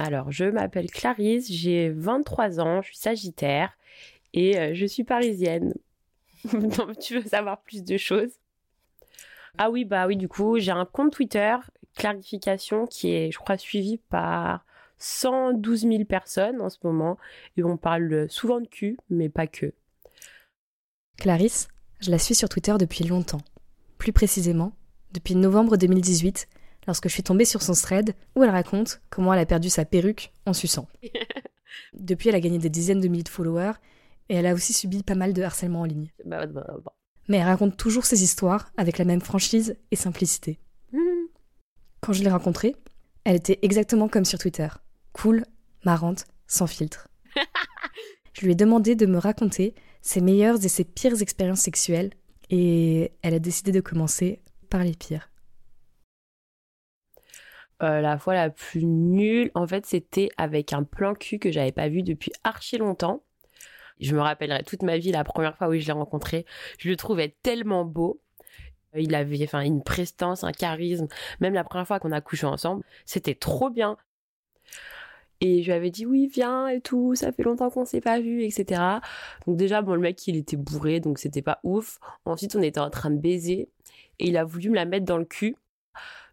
Alors, je m'appelle Clarisse, j'ai 23 ans, je suis Sagittaire et euh, je suis parisienne. Tu veux savoir plus de choses? Ah oui, bah oui, du coup, j'ai un compte Twitter, clarification, qui est, je crois, suivi par 112 000 personnes en ce moment. Et on parle souvent de cul, mais pas que. Clarisse, je la suis sur Twitter depuis longtemps. Plus précisément, depuis novembre 2018, lorsque je suis tombée sur son thread où elle raconte comment elle a perdu sa perruque en suçant. Depuis, elle a gagné des dizaines de milliers de followers et elle a aussi subi pas mal de harcèlement en ligne. Bah, bah, bah. Mais elle raconte toujours ses histoires avec la même franchise et simplicité. Quand je l'ai rencontrée, elle était exactement comme sur Twitter. Cool, marrante, sans filtre. je lui ai demandé de me raconter ses meilleures et ses pires expériences sexuelles et elle a décidé de commencer par les pires. Euh, la fois la plus nulle, en fait, c'était avec un plan cul que j'avais pas vu depuis archi longtemps. Je me rappellerai toute ma vie la première fois où je l'ai rencontré. Je le trouvais tellement beau. Il avait enfin une prestance, un charisme. Même la première fois qu'on a couché ensemble, c'était trop bien. Et je lui avais dit oui, viens et tout, ça fait longtemps qu'on s'est pas vu, etc. Donc déjà, bon, le mec, il était bourré, donc c'était pas ouf. Ensuite, on était en train de baiser et il a voulu me la mettre dans le cul.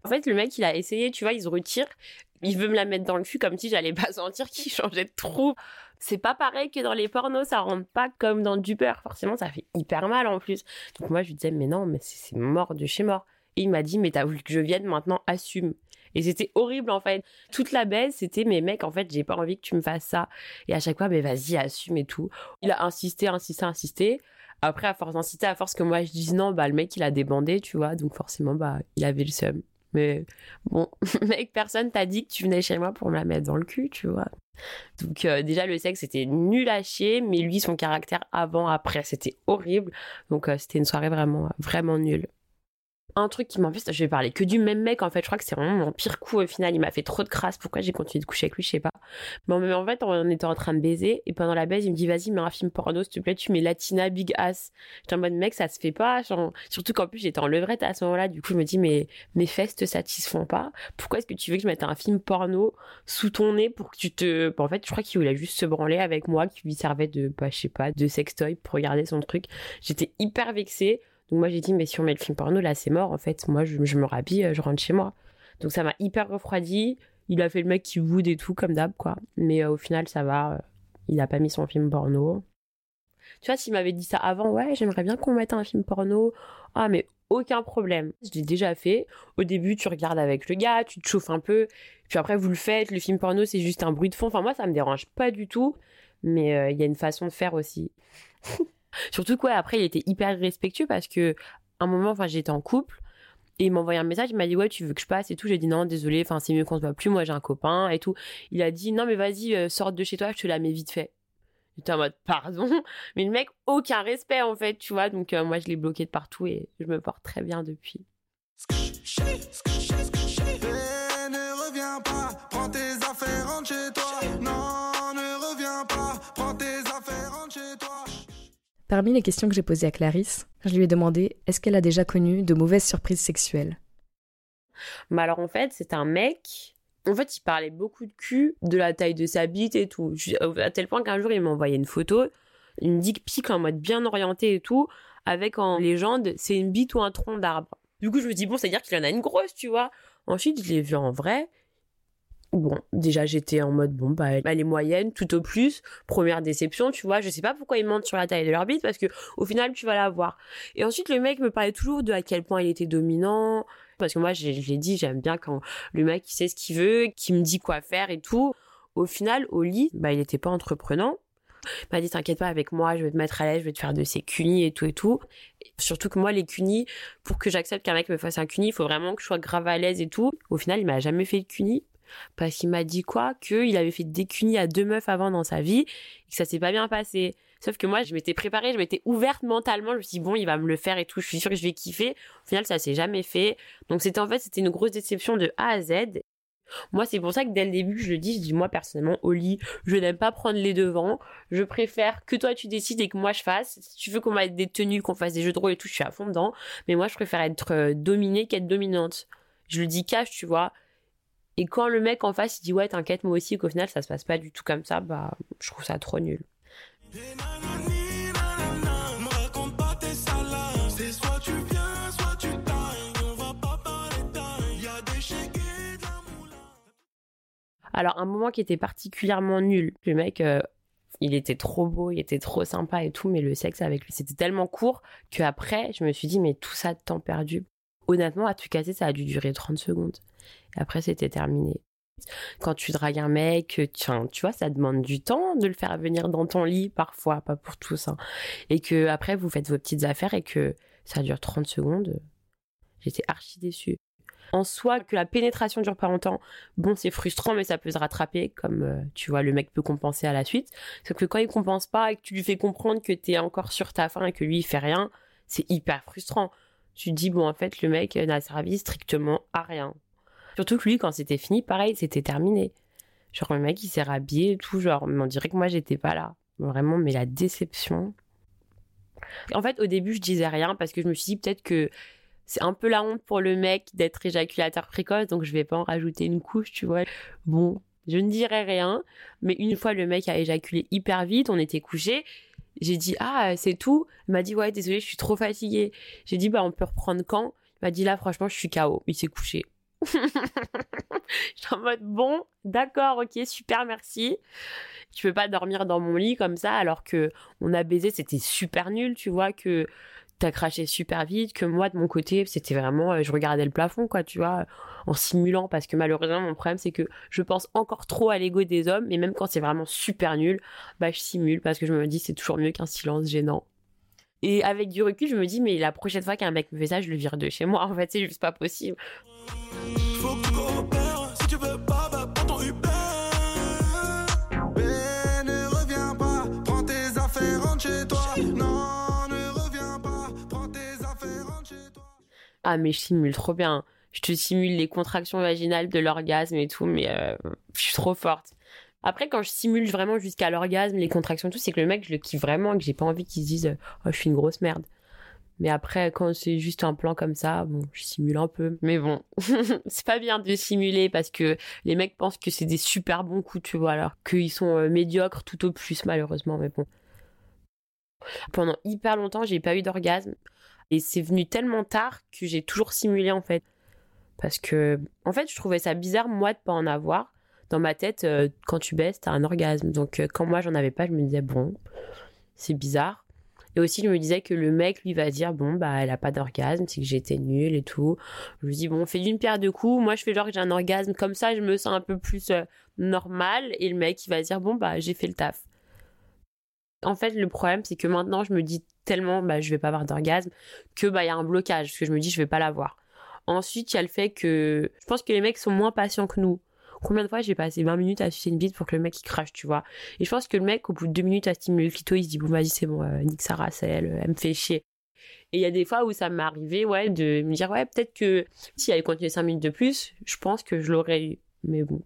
En fait, le mec, il a essayé, tu vois, il se retire. Il veut me la mettre dans le cul comme si j'allais pas sentir qu'il changeait de trou. C'est pas pareil que dans les pornos, ça rentre pas comme dans du. Forcément, ça fait hyper mal en plus. Donc moi, je lui disais, mais non, mais c'est mort de chez mort. Et il m'a dit, mais t'as voulu que je vienne maintenant, assume. Et c'était horrible en fait. Toute la baisse, c'était, mais mec, en fait, j'ai pas envie que tu me fasses ça. Et à chaque fois, mais vas-y, assume et tout. Il a insisté, insisté, insisté. Après, à force d'insister, à force que moi je dise non, bah le mec il a débandé, tu vois. Donc forcément, bah il avait le seum. Mais bon, mec, personne t'a dit que tu venais chez moi pour me la mettre dans le cul, tu vois. Donc euh, déjà le sexe c'était nul à chier, mais lui son caractère avant après c'était horrible. Donc euh, c'était une soirée vraiment vraiment nulle un truc qui m'empêche, je vais parler que du même mec en fait, je crois que c'est vraiment mon pire coup au final, il m'a fait trop de crasse, pourquoi j'ai continué de coucher avec lui, je sais pas. Mais en fait, on était en train de baiser et pendant la baise, il me dit vas-y, mets un film porno s'il te plaît, tu mets Latina Big Ass. J'étais en mode mec, ça se fait pas, surtout qu'en plus j'étais en levrette à ce moment-là, du coup je me dis mais mes fesses te satisfont pas, pourquoi est-ce que tu veux que je mette un film porno sous ton nez pour que tu te... en fait, je crois qu'il voulait juste se branler avec moi, qui lui servait de, bah, je sais pas, de sextoy pour regarder son truc. J'étais hyper vexée. Donc moi j'ai dit mais si on met le film porno là c'est mort en fait. Moi je, me rhabille, euh, je rentre chez moi. Donc ça m'a hyper refroidi. Il a fait le mec qui boude et tout comme d'hab quoi. Mais euh, au final ça va. Euh, il a pas mis son film porno. Tu vois s'il m'avait dit ça avant ouais j'aimerais bien qu'on mette un film porno. Ah mais aucun problème. Je l'ai déjà fait. Au début, tu regardes avec le gars, tu te chauffes un peu, puis après vous le faites. Le film porno, c'est juste un bruit de fond. Enfin moi, ça me dérange pas du tout, mais il y a une façon de faire aussi. Surtout quoi, après, il était hyper respectueux parce que un moment, enfin, j'étais en couple et il m'a envoyé un message, il m'a dit ouais, tu veux que je passe et tout. J'ai dit non, désolé, enfin, c'est mieux qu'on se voit plus. Moi, j'ai un copain et tout. Il a dit non, mais vas-y, euh, sors de chez toi, je te la mets vite fait. J'étais en mode pardon, mais le mec, aucun respect en fait, tu vois. Donc, euh, moi, je l'ai bloqué de partout et je me porte très bien depuis. Parmi les questions que j'ai posées à Clarisse, je lui ai demandé est-ce qu'elle a déjà connu de mauvaises surprises sexuelles? Mais alors en fait, c'est un mec. En fait, il parlait beaucoup de cul, de la taille de sa bite et tout. À tel point qu'un jour, il m'a envoyé une photo, une dick pic en mode bien orienté et tout, avec en légende c'est une bite ou un tronc d'arbre. Du coup, je me dis bon, c'est-à-dire qu'il en a une grosse, tu vois. Ensuite, je l'ai vu en vrai Bon, déjà j'étais en mode bon bah elle est moyenne tout au plus, première déception, tu vois, je sais pas pourquoi ils mentent sur la taille de leur bite parce que au final tu vas la voir. Et ensuite le mec me parlait toujours de à quel point il était dominant parce que moi je, l'ai dit, j'aime bien quand le mec il sait ce qu'il veut, qui me dit quoi faire et tout. Au final au lit, bah il était pas entreprenant. Il m'a dit t'inquiète pas avec moi, je vais te mettre à l'aise, je vais te faire de ces cunis et tout et tout. Surtout que moi les cunis, pour que j'accepte qu'un mec me fasse un cuni, il faut vraiment que je sois grave à l'aise et tout. Au final, il m'a jamais fait de cuni parce qu'il m'a dit quoi? Qu'il avait fait des cunis à deux meufs avant dans sa vie et que ça s'est pas bien passé. Sauf que moi, je m'étais préparée, je m'étais ouverte mentalement. Je me suis dit, bon, il va me le faire et tout. Je suis sûre que je vais kiffer. Au final, ça s'est jamais fait. Donc, c'était en fait, c'était une grosse déception de A à Z. Moi, c'est pour ça que dès le début, je le dis, je dis, moi, personnellement, lit, je n'aime pas prendre les devants. Je préfère que toi, tu décides et que moi, je fasse. Si tu veux qu'on mette des tenues, qu'on fasse des jeux de rôle et tout, je suis à fond dedans. Mais moi, je préfère être euh, dominée qu'être dominante. Je le dis cash, tu vois Et quand le mec en face il dit ouais t'inquiète moi aussi qu'au final ça se passe pas du tout comme ça, bah je trouve ça trop nul. Alors un moment qui était particulièrement nul, le mec euh, il était trop beau, il était trop sympa et tout, mais le sexe avec lui c'était tellement court que après je me suis dit mais tout ça de temps perdu. Honnêtement à tout casser ça a dû durer 30 secondes. Et après c'était terminé. Quand tu dragues un mec, tiens, tu vois, ça demande du temps de le faire venir dans ton lit, parfois, pas pour tous, hein. Et que après, vous faites vos petites affaires et que ça dure 30 secondes. J'étais archi déçue. En soi, que la pénétration dure pas longtemps, bon, c'est frustrant, mais ça peut se rattraper, comme, euh, tu vois, le mec peut compenser à la suite. Sauf que quand il compense pas et que tu lui fais comprendre que t'es encore sur ta faim et que lui, il fait rien, c'est hyper frustrant. Tu te dis, bon, en fait, le mec n'a servi strictement à rien. Surtout que lui, quand c'était fini, pareil, c'était terminé. Genre, le mec, il s'est rhabillé et tout, genre, on dirait que moi, j'étais pas là. Vraiment, mais la déception. En fait, au début, je disais rien parce que je me suis dit peut-être que c'est un peu la honte pour le mec d'être éjaculateur précoce, donc je vais pas en rajouter une couche, tu vois. Bon, je ne dirais rien, mais une fois le mec a éjaculé hyper vite, on était couchés. J'ai dit ah c'est tout. Il m'a dit ouais désolé je suis trop fatiguée. J'ai dit bah on peut reprendre quand? Il m'a dit là franchement je suis KO. Il s'est couché. J'étais en mode bon, d'accord, ok, super, merci. Tu peux pas dormir dans mon lit comme ça alors que on a baisé, c'était super nul, tu vois, que t'as craché super vite, que moi de mon côté, c'était vraiment, euh, je regardais le plafond, quoi, tu vois, en simulant, parce que malheureusement, mon problème, c'est que je pense encore trop à l'ego des hommes, et même quand c'est vraiment super nul, bah, je simule, parce que je me dis, c'est toujours mieux qu'un silence gênant. Et avec du recul, je me dis, mais la prochaine fois qu'un mec me fait ça, je le vire de chez moi. En fait, c'est juste pas possible. Ah, mais je simule trop bien. Je te simule les contractions vaginales de l'orgasme et tout, mais euh, je suis trop forte. Après, quand je simule vraiment jusqu'à l'orgasme, les contractions, tout, c'est que le mec, je le kiffe vraiment et que j'ai pas envie qu'il se dise Oh, je suis une grosse merde. Mais après, quand c'est juste un plan comme ça, bon, je simule un peu. Mais bon, c'est pas bien de simuler parce que les mecs pensent que c'est des super bons coups, tu vois, alors qu'ils sont euh, médiocres tout au plus, malheureusement. Mais bon. Pendant hyper longtemps, j'ai pas eu d'orgasme. Et c'est venu tellement tard que j'ai toujours simulé, en fait. Parce que, en fait, je trouvais ça bizarre, moi, de pas en avoir dans ma tête, euh, quand tu baisses, t'as un orgasme. Donc euh, quand moi j'en avais pas, je me disais bon, c'est bizarre. Et aussi je me disais que le mec lui va dire bon bah elle a pas d'orgasme, c'est que j'étais nulle et tout. Je me dis bon, on fait d'une pierre deux coups. Moi je fais genre que j'ai un orgasme comme ça, je me sens un peu plus euh, normal et le mec il va dire bon bah j'ai fait le taf. En fait le problème c'est que maintenant je me dis tellement bah je vais pas avoir d'orgasme que bah il y a un blocage parce que je me dis je vais pas l'avoir. Ensuite, il y a le fait que je pense que les mecs sont moins patients que nous. Combien de fois j'ai passé 20 minutes à sucer une bite pour que le mec il crache, tu vois? Et je pense que le mec, au bout de deux minutes à stimuler le clito, il se dit bon vas-y c'est bon, euh, nique sa elle, elle me fait chier. Et il y a des fois où ça m'est arrivé, ouais, de me dire ouais peut-être que si elle continué 5 minutes de plus, je pense que je l'aurais eu. Mais bon,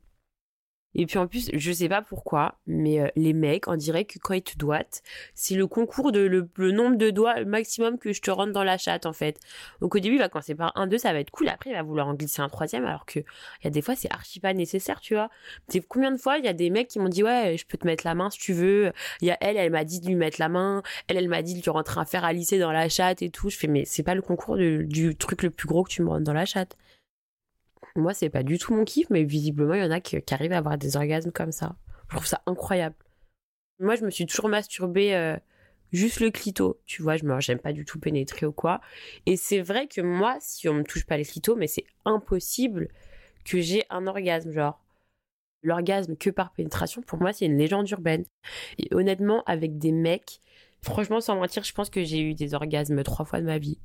et puis en plus, je sais pas pourquoi, mais euh, les mecs, on dirait que quand ils te doigtent, c'est le concours de le, nombre de doigts maximum que je te rentre dans la chatte en fait. Donc au début, il va commencer par un, deux, ça va être cool. Après, il va vouloir en glisser un troisième, alors que il y a des fois, c'est archi pas nécessaire, tu vois. Combien de fois il y a des mecs qui m'ont dit ouais, je peux te mettre la main si tu veux. Il y a elle, elle m'a dit de lui mettre la main. Elle, elle m'a dit de lui rentrer un fer à lisser dans la chatte et tout. Je fais mais c'est pas le concours du truc le plus gros que tu me rentres dans la chatte. Moi, c'est pas du tout mon kiff, mais visiblement, il y en a qui, arrivent à avoir des orgasmes comme ça. Je trouve ça incroyable. Moi, je me suis toujours masturbée euh, juste le clito. Tu vois, je me j'aime pas du tout pénétrer ou quoi. Et c'est vrai que moi, si on me touche pas les clitos, mais c'est impossible que j'ai un orgasme, genre. L'orgasme que par pénétration, pour moi, c'est une légende urbaine. Et honnêtement, avec des mecs, franchement, sans mentir, je pense que j'ai eu des orgasmes trois fois de ma vie.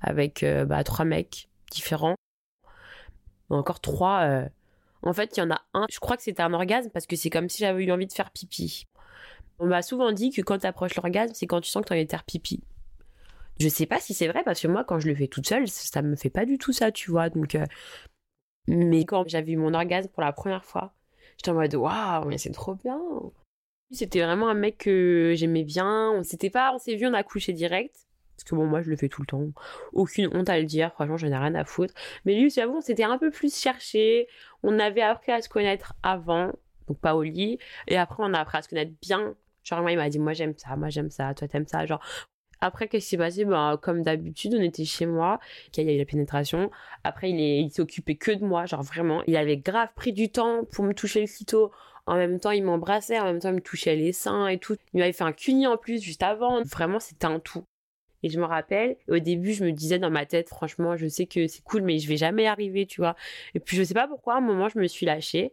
Avec euh, bah, trois mecs différents encore trois. Euh. En fait, il y en a un, je crois que c'était un orgasme parce que c'est comme si j'avais eu envie de faire pipi. On m'a souvent dit que quand tu approches l'orgasme, c'est quand tu sens que tu as envie de faire pipi. Je sais pas si c'est vrai parce que moi, quand je le fais toute seule, ça me fait pas du tout ça, tu vois. Donc, euh, mais quand j'avais eu mon orgasme pour la première fois, j'étais en mode waouh, mais c'est trop bien. C'était vraiment un mec que j'aimais bien. On s'était pas, on s'est vu, on a couché direct. Parce que bon, moi, je le fais tout le temps. Aucune honte à le dire. Franchement, j'en ai rien à foutre. Mais lui, j'avoue, c'était un peu plus cherché. On avait appris à se connaître avant. Donc, pas au lit. Et après, on a appris à se connaître bien. Genre, moi, il m'a dit, moi, j'aime ça. Moi, j'aime ça. Toi, t'aimes ça. Genre, après, qu'est-ce qui s'est passé? Ben, Comme d'habitude, on était chez moi, il y a eu la pénétration. Après, il, est, il s'est occupé que de moi, genre vraiment. Il avait grave pris du temps pour me toucher le clito. En même temps, il m'embrassait, en même temps, il me touchait les seins et tout. Il m'avait fait un cuni en plus juste avant. Vraiment, c'était un tout. Et je me rappelle, au début, je me disais dans ma tête, franchement, je sais que c'est cool, mais je vais jamais arriver, tu vois. Et puis, je sais pas pourquoi, à un moment, je me suis lâchée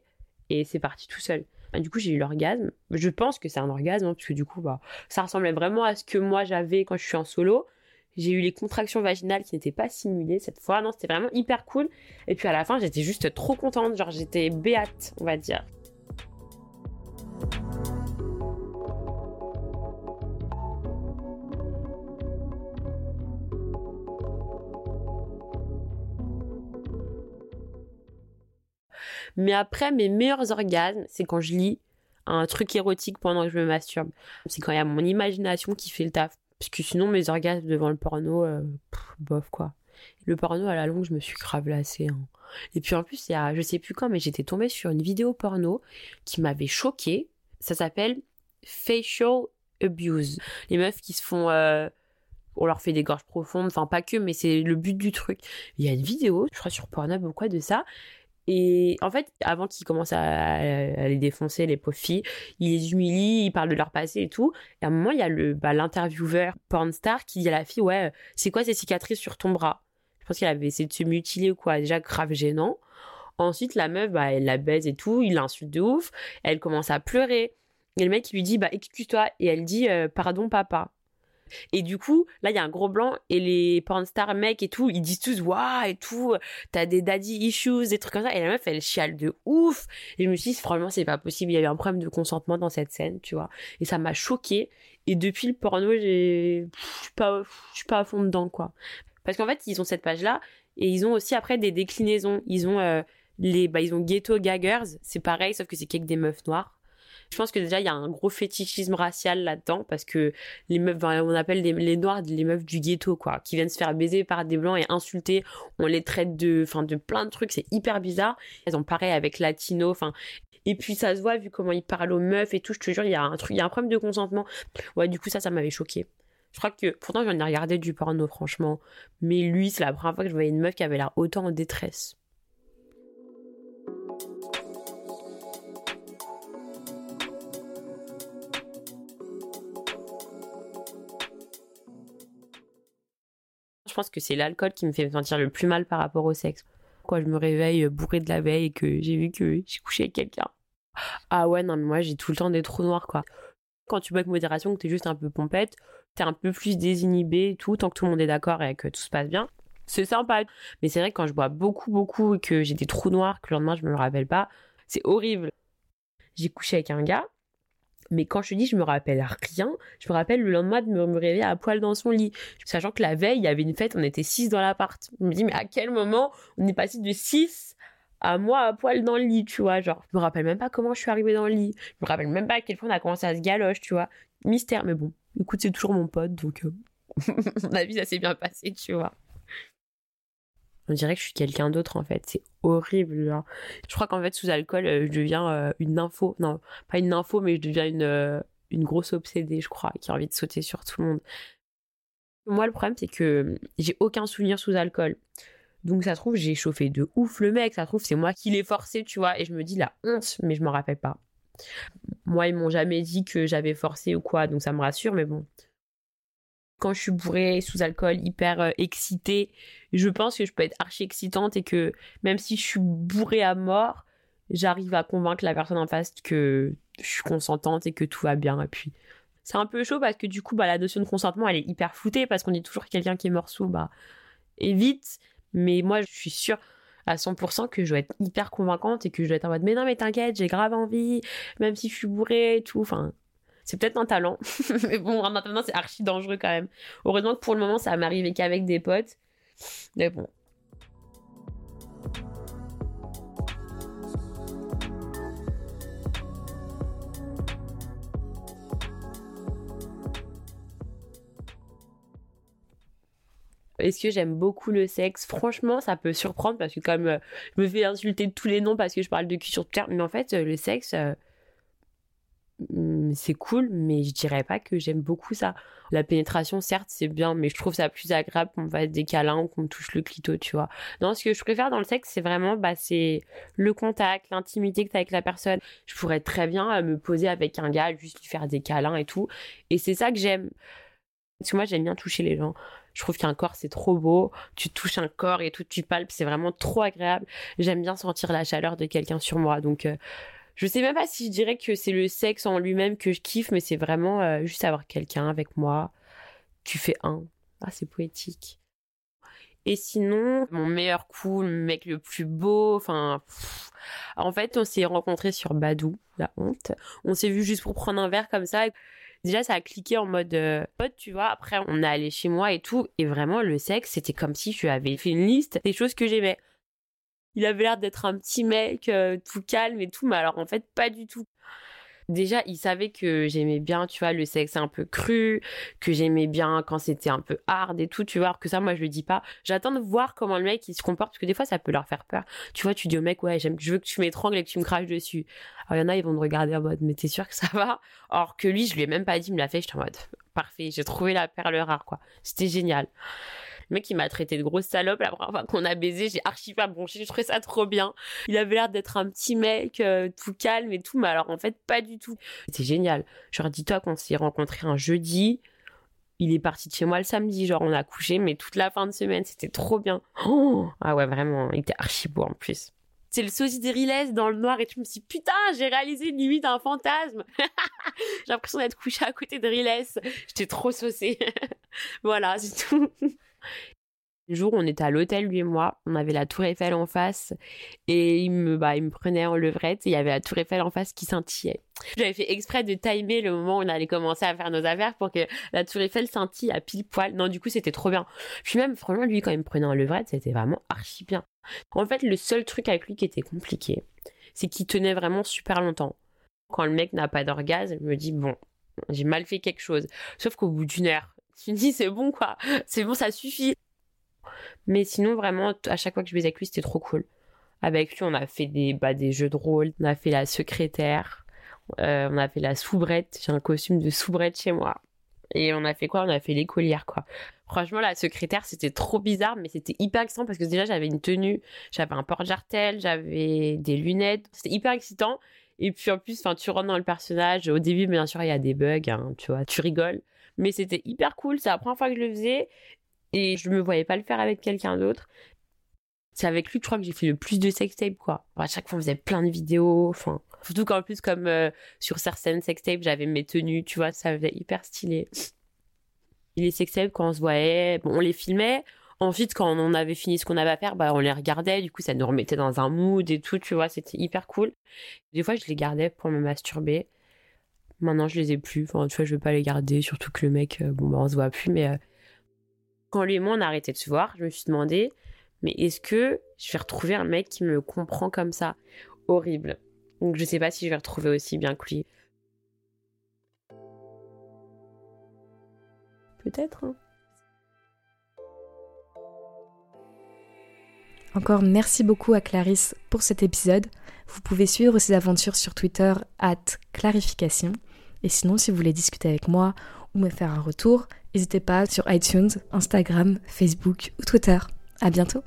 et c'est parti tout seul. du coup, j'ai eu l'orgasme. Je pense que c'est un orgasme, hein, parce que du coup, bah, ça ressemblait vraiment à ce que moi j'avais quand je suis en solo. J'ai eu les contractions vaginales qui n'étaient pas simulées cette fois. Non, c'était vraiment hyper cool. Et puis à la fin, j'étais juste trop contente. Genre, j'étais béate, on va dire. Mais après, mes meilleurs orgasmes, c'est quand je lis un truc érotique pendant que je me masturbe. C'est quand il y a mon imagination qui fait le taf. Parce que sinon, mes orgasmes devant le porno, euh, bof quoi. Le porno, à la longue, je me suis grave lassée. Hein. Et puis en plus, il y a, je sais plus quand, mais j'étais tombée sur une vidéo porno qui m'avait choquée. Ça s'appelle Facial Abuse. Les meufs qui se font. Euh, on leur fait des gorges profondes, enfin pas que, mais c'est le but du truc. Il y a une vidéo, je crois sur Pornhub ou quoi de ça, et en fait, avant qu'ils commencent à, les défoncer, les pauvres filles, les humilient, ils parlent de leur passé et tout. Et à un moment, il y a le bah, l'intervieweur pornstar qui dit à la fille, ouais, c'est quoi ces cicatrices sur ton bras? Je pense qu'elle avait essayé de se mutiler ou quoi, déjà grave gênant. Ensuite, la meuf, bah, elle la baise et tout, il l'insulte de ouf, elle commence à pleurer. Et le mec, lui dit, bah, excuse-toi. Et elle dit, euh, pardon, papa. Et du coup, là, il y a un gros blanc et les pornstar mecs et tout, ils disent tous waouh et tout, t'as des daddy issues, des trucs comme ça. Et la meuf, elle chiale de ouf. Et je me suis dit, franchement, c'est pas possible. Il y a eu un problème de consentement dans cette scène, tu vois. Et ça m'a choqué. Et depuis le porno, j'ai, je suis pas, je suis pas à fond dedans, quoi. Parce qu'en fait, ils ont cette page-là et ils ont aussi après des déclinaisons. Ils ont euh, les, bah, ils ont ghetto gaggers. C'est pareil, sauf que c'est qu'avec des meufs noires. Je pense que déjà il y a un gros fétichisme racial là-dedans parce que les meufs, on appelle les, noirs les meufs du ghetto quoi, qui viennent se faire baiser par des blancs et insulter. On les traite de, de plein de trucs, c'est hyper bizarre. Elles ont pareil avec latino, enfin. Et puis ça se voit vu comment ils parlent aux meufs et tout. Je te jure, il y a un truc, il y a un problème de consentement. Ouais, du coup ça, ça m'avait choqué. Je crois que pourtant j'en ai regardé du porno franchement, mais lui c'est la première fois que je voyais une meuf qui avait l'air autant en détresse. Pense que c'est l'alcool qui me fait sentir le plus mal par rapport au sexe. Quand je me réveille bourré de la veille et que j'ai vu que j'ai couché avec quelqu'un. Ah ouais, non, mais moi j'ai tout le temps des trous noirs, quoi. Quand tu bois avec modération, que t'es juste un peu pompette, t'es un peu plus désinhibé et tout, tant que tout le monde est d'accord et que tout se passe bien. C'est sympa. Mais c'est vrai que quand je bois beaucoup, beaucoup et que j'ai des trous noirs, que le lendemain je me le rappelle pas, c'est horrible. J'ai couché avec un gars, mais quand je te dis, je me rappelle rien, je me rappelle le lendemain de me, réveiller à poil dans son lit. Sachant que la veille, il y avait une fête, on était six dans l'appart. Je me dis, mais à quel moment on est passé de six à moi à poil dans le lit, tu vois? Genre, je me rappelle même pas comment je suis arrivée dans le lit. Je me rappelle même pas à quel point on a commencé à se galoche, tu vois? Mystère, mais bon. Écoute, c'est toujours mon pote, donc euh, mon avis, ça s'est bien passé, tu vois. On dirait que je suis quelqu'un d'autre en fait. C'est horrible. Je crois qu'en fait, sous alcool, euh, je deviens euh, une info. Non, pas une info, mais je deviens une, euh, une grosse obsédée, je crois, qui a envie de sauter sur tout le monde. Moi, le problème, c'est que j'ai aucun souvenir sous alcool. Donc, ça trouve, j'ai chauffé de ouf le mec. Ça se trouve, c'est moi qui l'ai forcé, tu vois. Et je me dis la honte, mais je m'en rappelle pas. Moi, ils m'ont jamais dit que j'avais forcé ou quoi, donc ça me rassure, mais bon quand je suis bourrée, sous alcool, hyper euh, excitée, je pense que je peux être archi excitante et que même si je suis bourrée à mort, j'arrive à convaincre la personne en face que je suis consentante et que tout va bien. Et puis, c'est un peu chaud parce que du coup, bah, la notion de consentement, elle est hyper floutée parce qu'on dit toujours que quelqu'un qui est mort sous, bah, évite. Mais moi, je suis sûre à 100% que je dois être hyper convaincante et que je dois être en mode, mais non, mais t'inquiète, j'ai grave envie, même si je suis bourrée et tout. Enfin, c'est peut-être un talent, mais bon, en attendant, c'est archi dangereux quand même. Heureusement que pour le moment, ça m'arrive qu'avec des potes. Mais bon. Est-ce que j'aime beaucoup le sexe? Franchement, ça peut surprendre parce que comme euh, je me fais insulter de tous les noms parce que je parle de cul sur Twitter, mais en fait, euh, le sexe, euh, c'est cool, mais je dirais pas que j'aime beaucoup ça. La pénétration, certes, c'est bien, mais je trouve ça plus agréable qu'on fasse des câlins ou qu'on touche le clito, tu vois. Non, ce que je préfère dans le sexe, c'est vraiment, bah, c'est le contact, l'intimité que t'as avec la personne. Je pourrais très bien me poser avec un gars, juste lui faire des câlins et tout. Et c'est ça que j'aime. Parce que moi, j'aime bien toucher les gens. Je trouve qu'un corps, c'est trop beau. Tu touches un corps et tout, tu palpes, c'est vraiment trop agréable. J'aime bien sentir la chaleur de quelqu'un sur moi. Donc, euh, je sais même pas si je dirais que c'est le sexe en lui-même que je kiffe, mais c'est vraiment euh, juste avoir quelqu'un avec moi. Tu fais un. Ah, c'est poétique. Et sinon, mon meilleur coup, le mec le plus beau, enfin, en fait, on s'est rencontrés sur Badou, la honte. On s'est vu juste pour prendre un verre comme ça. Déjà, ça a cliqué en mode euh, pote, tu vois. Après, on est allé chez moi et tout. Et vraiment, le sexe, c'était comme si je avais fait une liste des choses que j'aimais. Il avait l'air d'être un petit mec euh, tout calme et tout, mais alors en fait, pas du tout déjà, il savait que j'aimais bien, tu vois, le sexe un peu cru, que j'aimais bien quand c'était un peu hard et tout, tu vois, que ça, moi, je le dis pas. J'attends de voir comment le mec, il se comporte, parce que des fois, ça peut leur faire peur. Tu vois, tu dis au mec, ouais, je veux que tu m'étrangles et que tu me craches dessus. Alors, il y en a, ils vont me regarder en mode, mais t'es sûr que ça va? Or que lui, je lui ai même pas dit, il me l'a fait, j'étais en mode, parfait, j'ai trouvé la perle rare, quoi. C'était génial. Le mec, il m'a traité de grosse salope la première fois qu'on a baisé. J'ai archi pas bronché. Je trouvais ça trop bien. Il avait l'air d'être un petit mec euh, tout calme et tout, mais alors en fait, pas du tout. C'était génial. Genre, dis-toi qu'on s'est rencontrés un jeudi. Il est parti de chez moi le samedi, genre on a couché, mais toute la fin de semaine, c'était trop bien. Oh ah ouais, vraiment, il était archi beau en plus c'est le sosie de Riles dans le noir et tu me dis putain j'ai réalisé une nuit d'un fantasme j'ai l'impression d'être couché à côté de Riles j'étais trop saucée voilà c'est tout le jour on était à l'hôtel, lui et moi, on avait la tour Eiffel en face et il me, bah, il me prenait en levrette et il y avait la tour Eiffel en face qui scintillait. J'avais fait exprès de timer le moment où on allait commencer à faire nos affaires pour que la tour Eiffel scintille à pile poil. Non, du coup, c'était trop bien. Puis même, franchement, lui, quand il me prenait en levrette, c'était vraiment archi bien. En fait, le seul truc avec lui qui était compliqué, c'est qu'il tenait vraiment super longtemps. Quand le mec n'a pas d'orgasme, il me dit, bon, j'ai mal fait quelque chose. Sauf qu'au bout d'une heure, tu dis c'est bon quoi, c'est bon ça suffit. Mais sinon vraiment à chaque fois que je baisais avec lui c'était trop cool. Avec lui on a fait des bah, des jeux de rôle, on a fait la secrétaire, euh, on a fait la soubrette, j'ai un costume de soubrette chez moi. Et on a fait quoi? On a fait l'écolière quoi. Franchement la secrétaire c'était trop bizarre mais c'était hyper excitant parce que déjà j'avais une tenue, j'avais un porte-jartel, j'avais des lunettes, c'était hyper excitant. Et puis en plus, tu rentres dans le personnage. Au début, bien sûr, il y a des bugs, hein, tu vois, tu rigoles. Mais c'était hyper cool. C'est la première fois que je le faisais. Et je me voyais pas le faire avec quelqu'un d'autre. C'est avec lui, je crois que j'ai fait le plus de sextapes, quoi. À chaque fois, on faisait plein de vidéos. Enfin, surtout qu'en plus, comme euh, sur certaines sextapes, j'avais mes tenues, tu vois, ça faisait hyper stylé. Les sextapes, quand on se voyait, bon, on les filmait. Ensuite, quand on avait fini ce qu'on avait à faire, bah, on les regardait. Du coup, ça nous remettait dans un mood et tout, tu vois, c'était hyper cool. Des fois, je les gardais pour me masturber. Maintenant, je les ai plus. Enfin, tu vois, je veux pas les garder, surtout que le mec, euh, bon, bah, on se voit plus. Mais euh, quand lui et moi, on a arrêté de se voir, je me suis demandé, mais est-ce que je vais retrouver un mec qui me comprend comme ça? Horrible. Donc, je sais pas si je vais retrouver aussi bien que lui. Peut-être, hein. Encore merci beaucoup à Clarisse pour cet épisode. Vous pouvez suivre ses aventures sur Twitter at clarification. Et sinon, si vous voulez discuter avec moi ou me faire un retour, n'hésitez pas sur iTunes, Instagram, Facebook ou Twitter. À bientôt!